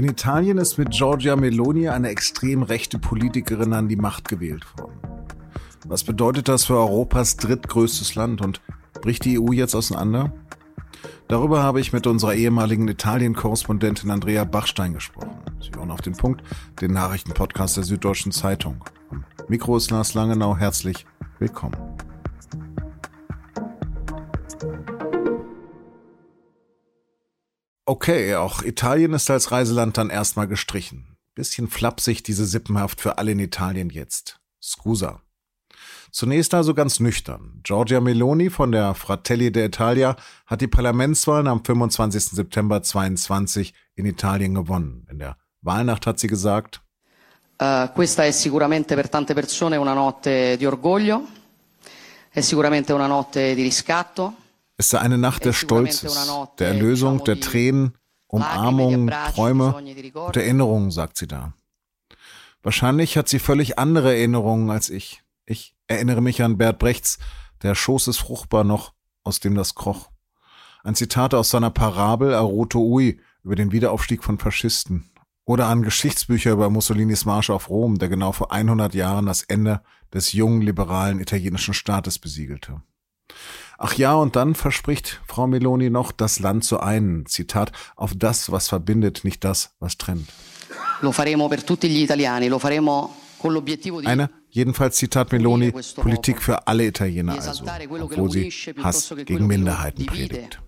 In Italien ist mit Giorgia Meloni eine extrem rechte Politikerin an die Macht gewählt worden. Was bedeutet das für Europas drittgrößtes Land und bricht die EU jetzt auseinander? Darüber habe ich mit unserer ehemaligen Italien-Korrespondentin Andrea Bachstein gesprochen. Sie hören auf den Punkt, den Nachrichtenpodcast der Süddeutschen Zeitung. Am Mikro ist Lars Langenau. Herzlich willkommen. Okay, auch Italien ist als Reiseland dann erstmal gestrichen. Bisschen flapsig diese Sippenhaft für alle in Italien jetzt. Scusa. Zunächst also ganz nüchtern. Giorgia Meloni von der Fratelli d'Italia hat die Parlamentswahlen am 25. September 22 in Italien gewonnen. In der Wahlnacht hat sie gesagt, uh, questa è sicuramente per tante persone una notte di orgoglio, è sicuramente una notte di riscatto, es sei eine Nacht des Stolzes, der Erlösung, der Tränen, Umarmungen, Träume und Erinnerungen, sagt sie da. Wahrscheinlich hat sie völlig andere Erinnerungen als ich. Ich erinnere mich an Bert Brechts, der Schoß ist fruchtbar noch, aus dem das kroch. Ein Zitat aus seiner Parabel Aroto Ui über den Wiederaufstieg von Faschisten. Oder an Geschichtsbücher über Mussolinis Marsch auf Rom, der genau vor 100 Jahren das Ende des jungen liberalen italienischen Staates besiegelte. Ach ja, und dann verspricht Frau Meloni noch, das Land zu einen. Zitat, auf das, was verbindet, nicht das, was trennt. Lo faremo per tutti gli italiani, lo faremo con l'obiettivo di Eine, jedenfalls Zitat Meloni, Politik für alle Italiener also, obwohl sie Hass gegen Minderheiten predigt.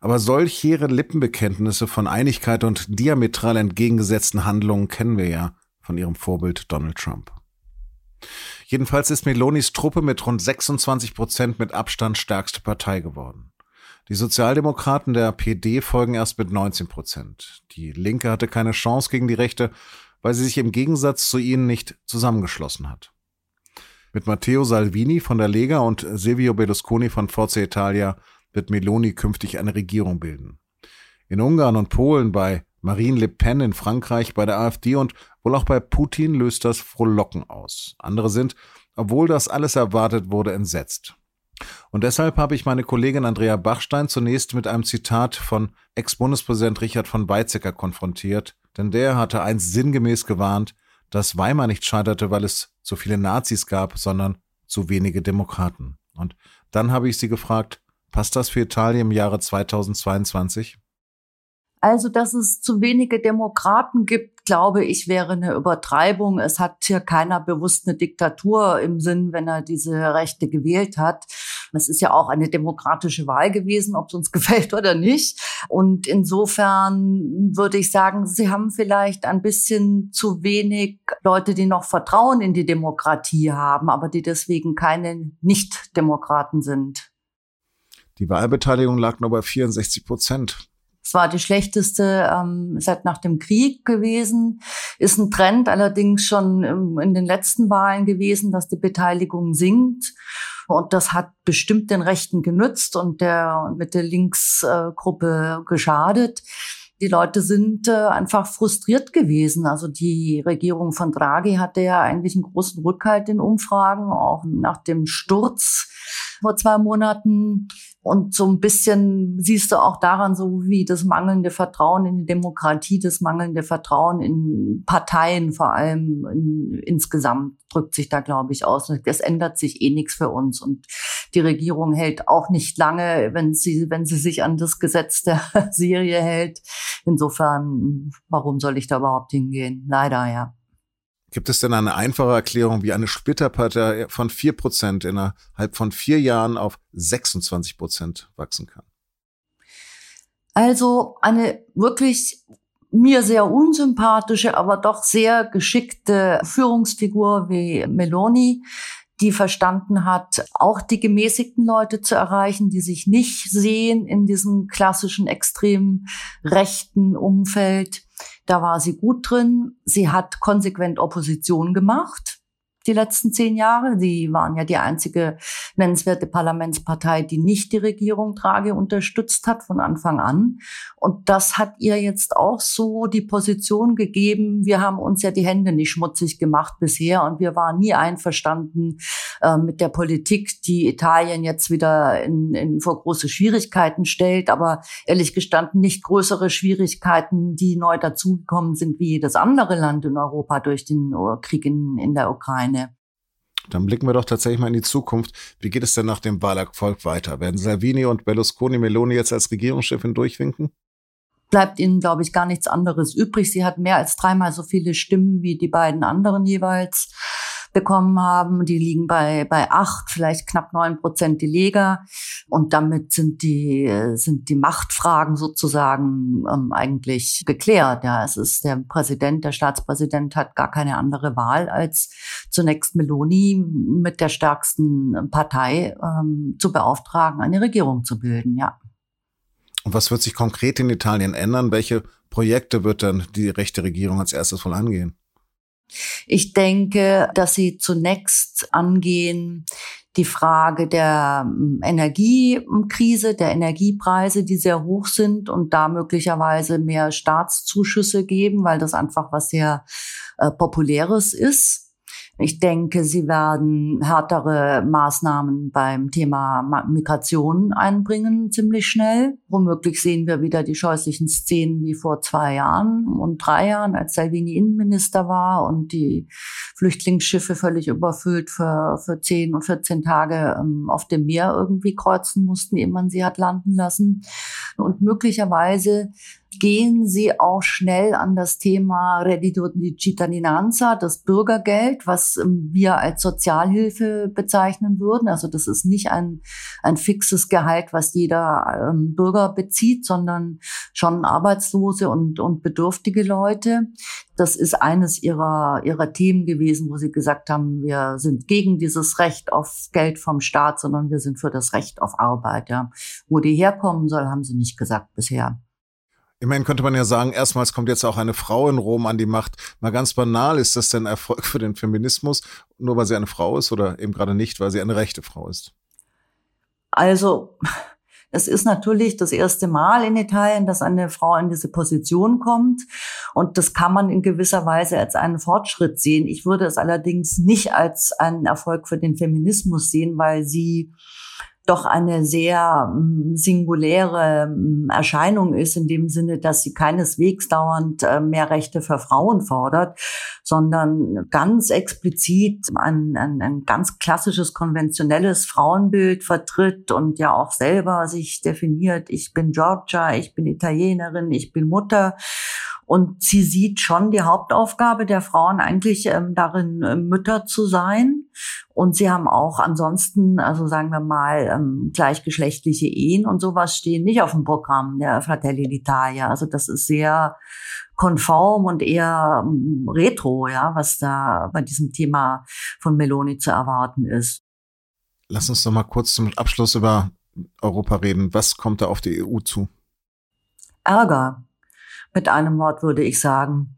Aber solch hehre Lippenbekenntnisse von Einigkeit und diametral entgegengesetzten Handlungen kennen wir ja von ihrem Vorbild Donald Trump. Jedenfalls ist Melonis Truppe mit rund 26 Prozent mit Abstand stärkste Partei geworden. Die Sozialdemokraten der PD folgen erst mit 19 Prozent. Die Linke hatte keine Chance gegen die Rechte, weil sie sich im Gegensatz zu ihnen nicht zusammengeschlossen hat. Mit Matteo Salvini von der Lega und Silvio Berlusconi von Forza Italia wird Meloni künftig eine Regierung bilden. In Ungarn und Polen bei Marine Le Pen in Frankreich, bei der AfD und wohl auch bei Putin löst das Frohlocken aus. Andere sind, obwohl das alles erwartet wurde, entsetzt. Und deshalb habe ich meine Kollegin Andrea Bachstein zunächst mit einem Zitat von Ex-Bundespräsident Richard von Weizsäcker konfrontiert, denn der hatte einst sinngemäß gewarnt, dass Weimar nicht scheiterte, weil es zu viele Nazis gab, sondern zu wenige Demokraten. Und dann habe ich sie gefragt, passt das für Italien im Jahre 2022? Also, dass es zu wenige Demokraten gibt, glaube ich, wäre eine Übertreibung. Es hat hier keiner bewusst eine Diktatur im Sinn, wenn er diese Rechte gewählt hat. Es ist ja auch eine demokratische Wahl gewesen, ob es uns gefällt oder nicht. Und insofern würde ich sagen, sie haben vielleicht ein bisschen zu wenig Leute, die noch Vertrauen in die Demokratie haben, aber die deswegen keine Nicht-Demokraten sind. Die Wahlbeteiligung lag nur bei 64 Prozent. Es war die schlechteste ähm, seit nach dem Krieg gewesen. Ist ein Trend allerdings schon in den letzten Wahlen gewesen, dass die Beteiligung sinkt. Und das hat bestimmt den Rechten genützt und der mit der Linksgruppe geschadet. Die Leute sind äh, einfach frustriert gewesen. Also die Regierung von Draghi hatte ja eigentlich einen großen Rückhalt in Umfragen, auch nach dem Sturz vor zwei Monaten und so ein bisschen siehst du auch daran, so wie das mangelnde Vertrauen in die Demokratie, das mangelnde Vertrauen in Parteien vor allem in, insgesamt drückt sich da, glaube ich, aus. Es ändert sich eh nichts für uns. Und die Regierung hält auch nicht lange, wenn sie, wenn sie sich an das Gesetz der Serie hält. Insofern, warum soll ich da überhaupt hingehen? Leider, ja. Gibt es denn eine einfache Erklärung, wie eine Splitterpartei von vier Prozent innerhalb von vier Jahren auf 26 Prozent wachsen kann? Also eine wirklich mir sehr unsympathische, aber doch sehr geschickte Führungsfigur wie Meloni, die verstanden hat, auch die gemäßigten Leute zu erreichen, die sich nicht sehen in diesem klassischen extrem rechten Umfeld. Da war sie gut drin. Sie hat konsequent Opposition gemacht. Die letzten zehn Jahre. Sie waren ja die einzige nennenswerte Parlamentspartei, die nicht die Regierung Draghi unterstützt hat von Anfang an. Und das hat ihr jetzt auch so die Position gegeben, wir haben uns ja die Hände nicht schmutzig gemacht bisher und wir waren nie einverstanden äh, mit der Politik, die Italien jetzt wieder in, in vor große Schwierigkeiten stellt, aber ehrlich gestanden nicht größere Schwierigkeiten, die neu dazugekommen sind wie jedes andere Land in Europa durch den Krieg in, in der Ukraine. Dann blicken wir doch tatsächlich mal in die Zukunft. Wie geht es denn nach dem Wahlerfolg weiter? Werden Salvini und Berlusconi Meloni jetzt als Regierungschefin durchwinken? Bleibt ihnen, glaube ich, gar nichts anderes übrig. Sie hat mehr als dreimal so viele Stimmen wie die beiden anderen jeweils bekommen haben. Die liegen bei, bei acht, vielleicht knapp neun Prozent die Lega. Und damit sind die, sind die Machtfragen sozusagen ähm, eigentlich geklärt. Ja, es ist der Präsident, der Staatspräsident hat gar keine andere Wahl, als zunächst Meloni mit der stärksten Partei ähm, zu beauftragen, eine Regierung zu bilden, ja. Und was wird sich konkret in Italien ändern? Welche Projekte wird dann die rechte Regierung als erstes wohl angehen? Ich denke, dass sie zunächst angehen die Frage der hm, Energiekrise, der Energiepreise, die sehr hoch sind und da möglicherweise mehr Staatszuschüsse geben, weil das einfach was sehr äh, populäres ist. Ich denke, sie werden härtere Maßnahmen beim Thema Migration einbringen, ziemlich schnell. Womöglich sehen wir wieder die scheußlichen Szenen wie vor zwei Jahren und drei Jahren, als Salvini Innenminister war und die Flüchtlingsschiffe völlig überfüllt für, für zehn und 14 Tage ähm, auf dem Meer irgendwie kreuzen mussten, ehe man sie hat landen lassen. Und möglicherweise gehen Sie auch schnell an das Thema Reddito di Cittadinanza, das Bürgergeld, was ähm, wir als Sozialhilfe bezeichnen würden. Also das ist nicht ein, ein fixes Gehalt, was jeder ähm, Bürger bezieht, sondern schon Arbeitslose und, und bedürftige Leute. Das ist eines ihrer, ihrer Themen gewesen, wo sie gesagt haben, wir sind gegen dieses Recht auf Geld vom Staat, sondern wir sind für das Recht auf Arbeit. Ja. Wo die herkommen soll, haben sie nicht gesagt bisher. Immerhin könnte man ja sagen, erstmals kommt jetzt auch eine Frau in Rom an die Macht. Mal ganz banal, ist das denn Erfolg für den Feminismus, nur weil sie eine Frau ist oder eben gerade nicht, weil sie eine rechte Frau ist? Also, es ist natürlich das erste Mal in Italien, dass eine Frau in diese Position kommt. Und das kann man in gewisser Weise als einen Fortschritt sehen. Ich würde es allerdings nicht als einen Erfolg für den Feminismus sehen, weil sie doch eine sehr mm, singuläre mm, Erscheinung ist, in dem Sinne, dass sie keineswegs dauernd äh, mehr Rechte für Frauen fordert, sondern ganz explizit ein, ein, ein ganz klassisches, konventionelles Frauenbild vertritt und ja auch selber sich definiert, ich bin Georgia, ich bin Italienerin, ich bin Mutter. Und sie sieht schon die Hauptaufgabe der Frauen eigentlich ähm, darin, äh, Mütter zu sein. Und sie haben auch ansonsten, also sagen wir mal, ähm, gleichgeschlechtliche Ehen und sowas stehen nicht auf dem Programm der Fratelli d'Italia. Also das ist sehr konform und eher ähm, retro, ja, was da bei diesem Thema von Meloni zu erwarten ist. Lass uns doch mal kurz zum Abschluss über Europa reden. Was kommt da auf die EU zu? Ärger. Mit einem Wort würde ich sagen.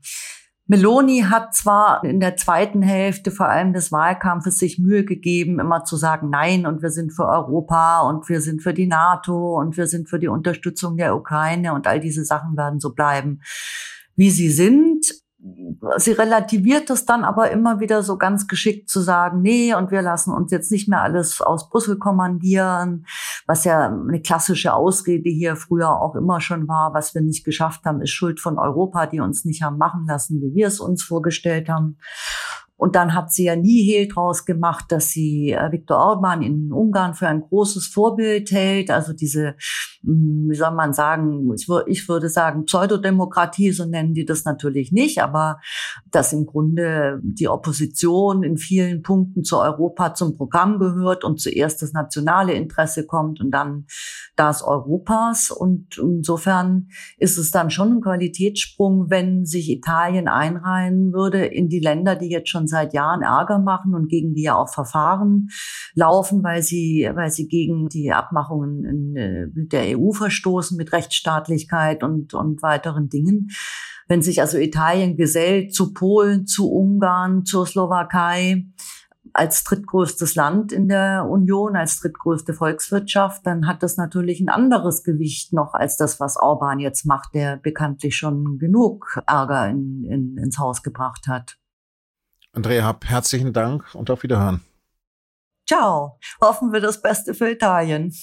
Meloni hat zwar in der zweiten Hälfte vor allem des Wahlkampfes sich Mühe gegeben, immer zu sagen, nein, und wir sind für Europa und wir sind für die NATO und wir sind für die Unterstützung der Ukraine und all diese Sachen werden so bleiben, wie sie sind sie relativiert das dann aber immer wieder so ganz geschickt zu sagen, nee, und wir lassen uns jetzt nicht mehr alles aus Brüssel kommandieren, was ja eine klassische Ausrede hier früher auch immer schon war, was wir nicht geschafft haben, ist Schuld von Europa, die uns nicht haben machen lassen, wie wir es uns vorgestellt haben. Und dann hat sie ja nie Hehl draus gemacht, dass sie äh, Viktor Orban in Ungarn für ein großes Vorbild hält. Also diese, hm, wie soll man sagen, ich, ich würde sagen Pseudodemokratie, so nennen die das natürlich nicht, aber dass im Grunde die Opposition in vielen Punkten zu Europa zum Programm gehört und zuerst das nationale Interesse kommt und dann das Europas. Und insofern ist es dann schon ein Qualitätssprung, wenn sich Italien einreihen würde in die Länder, die jetzt schon schon seit Jahren Ärger machen und gegen die ja auch Verfahren laufen, weil sie, weil sie gegen die Abmachungen in, äh, mit der EU verstoßen, mit Rechtsstaatlichkeit und, und weiteren Dingen. Wenn sich also Italien gesellt zu Polen, zu Ungarn, zur Slowakei, als drittgrößtes Land in der Union, als drittgrößte Volkswirtschaft, dann hat das natürlich ein anderes Gewicht noch als das, was Orban jetzt macht, der bekanntlich schon genug Ärger in, in, ins Haus gebracht hat. Andrea Happ, herzlichen Dank und auf Wiederhören. Ciao. Hoffen wir das Beste für Italien.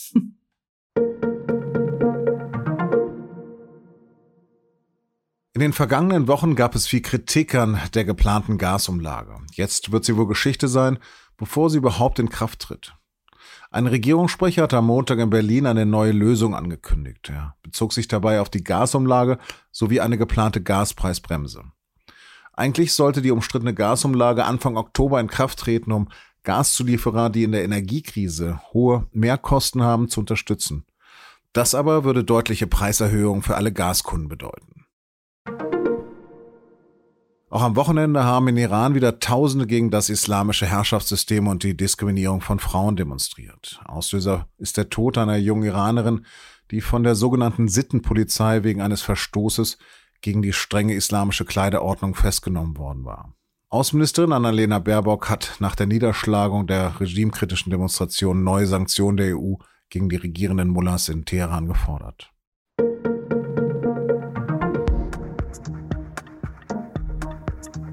In den vergangenen Wochen gab es viel Kritik an der geplanten Gasumlage. Jetzt wird sie wohl Geschichte sein, bevor sie überhaupt in Kraft tritt. Ein Regierungssprecher hat am Montag in Berlin eine neue Lösung angekündigt. Er bezog sich dabei auf die Gasumlage sowie eine geplante Gaspreisbremse. Eigentlich sollte die umstrittene Gasumlage Anfang Oktober in Kraft treten, um Gaszulieferer, die in der Energiekrise hohe Mehrkosten haben, zu unterstützen. Das aber würde deutliche Preiserhöhungen für alle Gaskunden bedeuten. Auch am Wochenende haben in Iran wieder Tausende gegen das islamische Herrschaftssystem und die Diskriminierung von Frauen demonstriert. Auslöser ist der Tod einer jungen Iranerin, die von der sogenannten Sittenpolizei wegen eines Verstoßes gegen die strenge islamische Kleiderordnung festgenommen worden war. Außenministerin Annalena Baerbock hat nach der Niederschlagung der regimekritischen Demonstrationen neue Sanktionen der EU gegen die regierenden Mullahs in Teheran gefordert.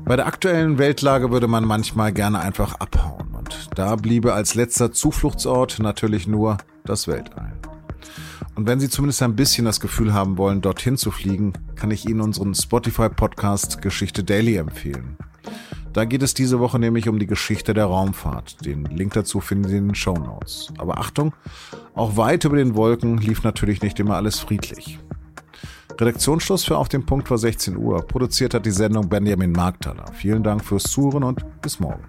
Bei der aktuellen Weltlage würde man manchmal gerne einfach abhauen und da bliebe als letzter Zufluchtsort natürlich nur das Weltall. Und wenn Sie zumindest ein bisschen das Gefühl haben wollen, dorthin zu fliegen, kann ich Ihnen unseren Spotify-Podcast Geschichte Daily empfehlen. Da geht es diese Woche nämlich um die Geschichte der Raumfahrt. Den Link dazu finden Sie in den Show Notes. Aber Achtung, auch weit über den Wolken lief natürlich nicht immer alles friedlich. Redaktionsschluss für Auf dem Punkt war 16 Uhr. Produziert hat die Sendung Benjamin Markthaler. Vielen Dank fürs Zuhören und bis morgen.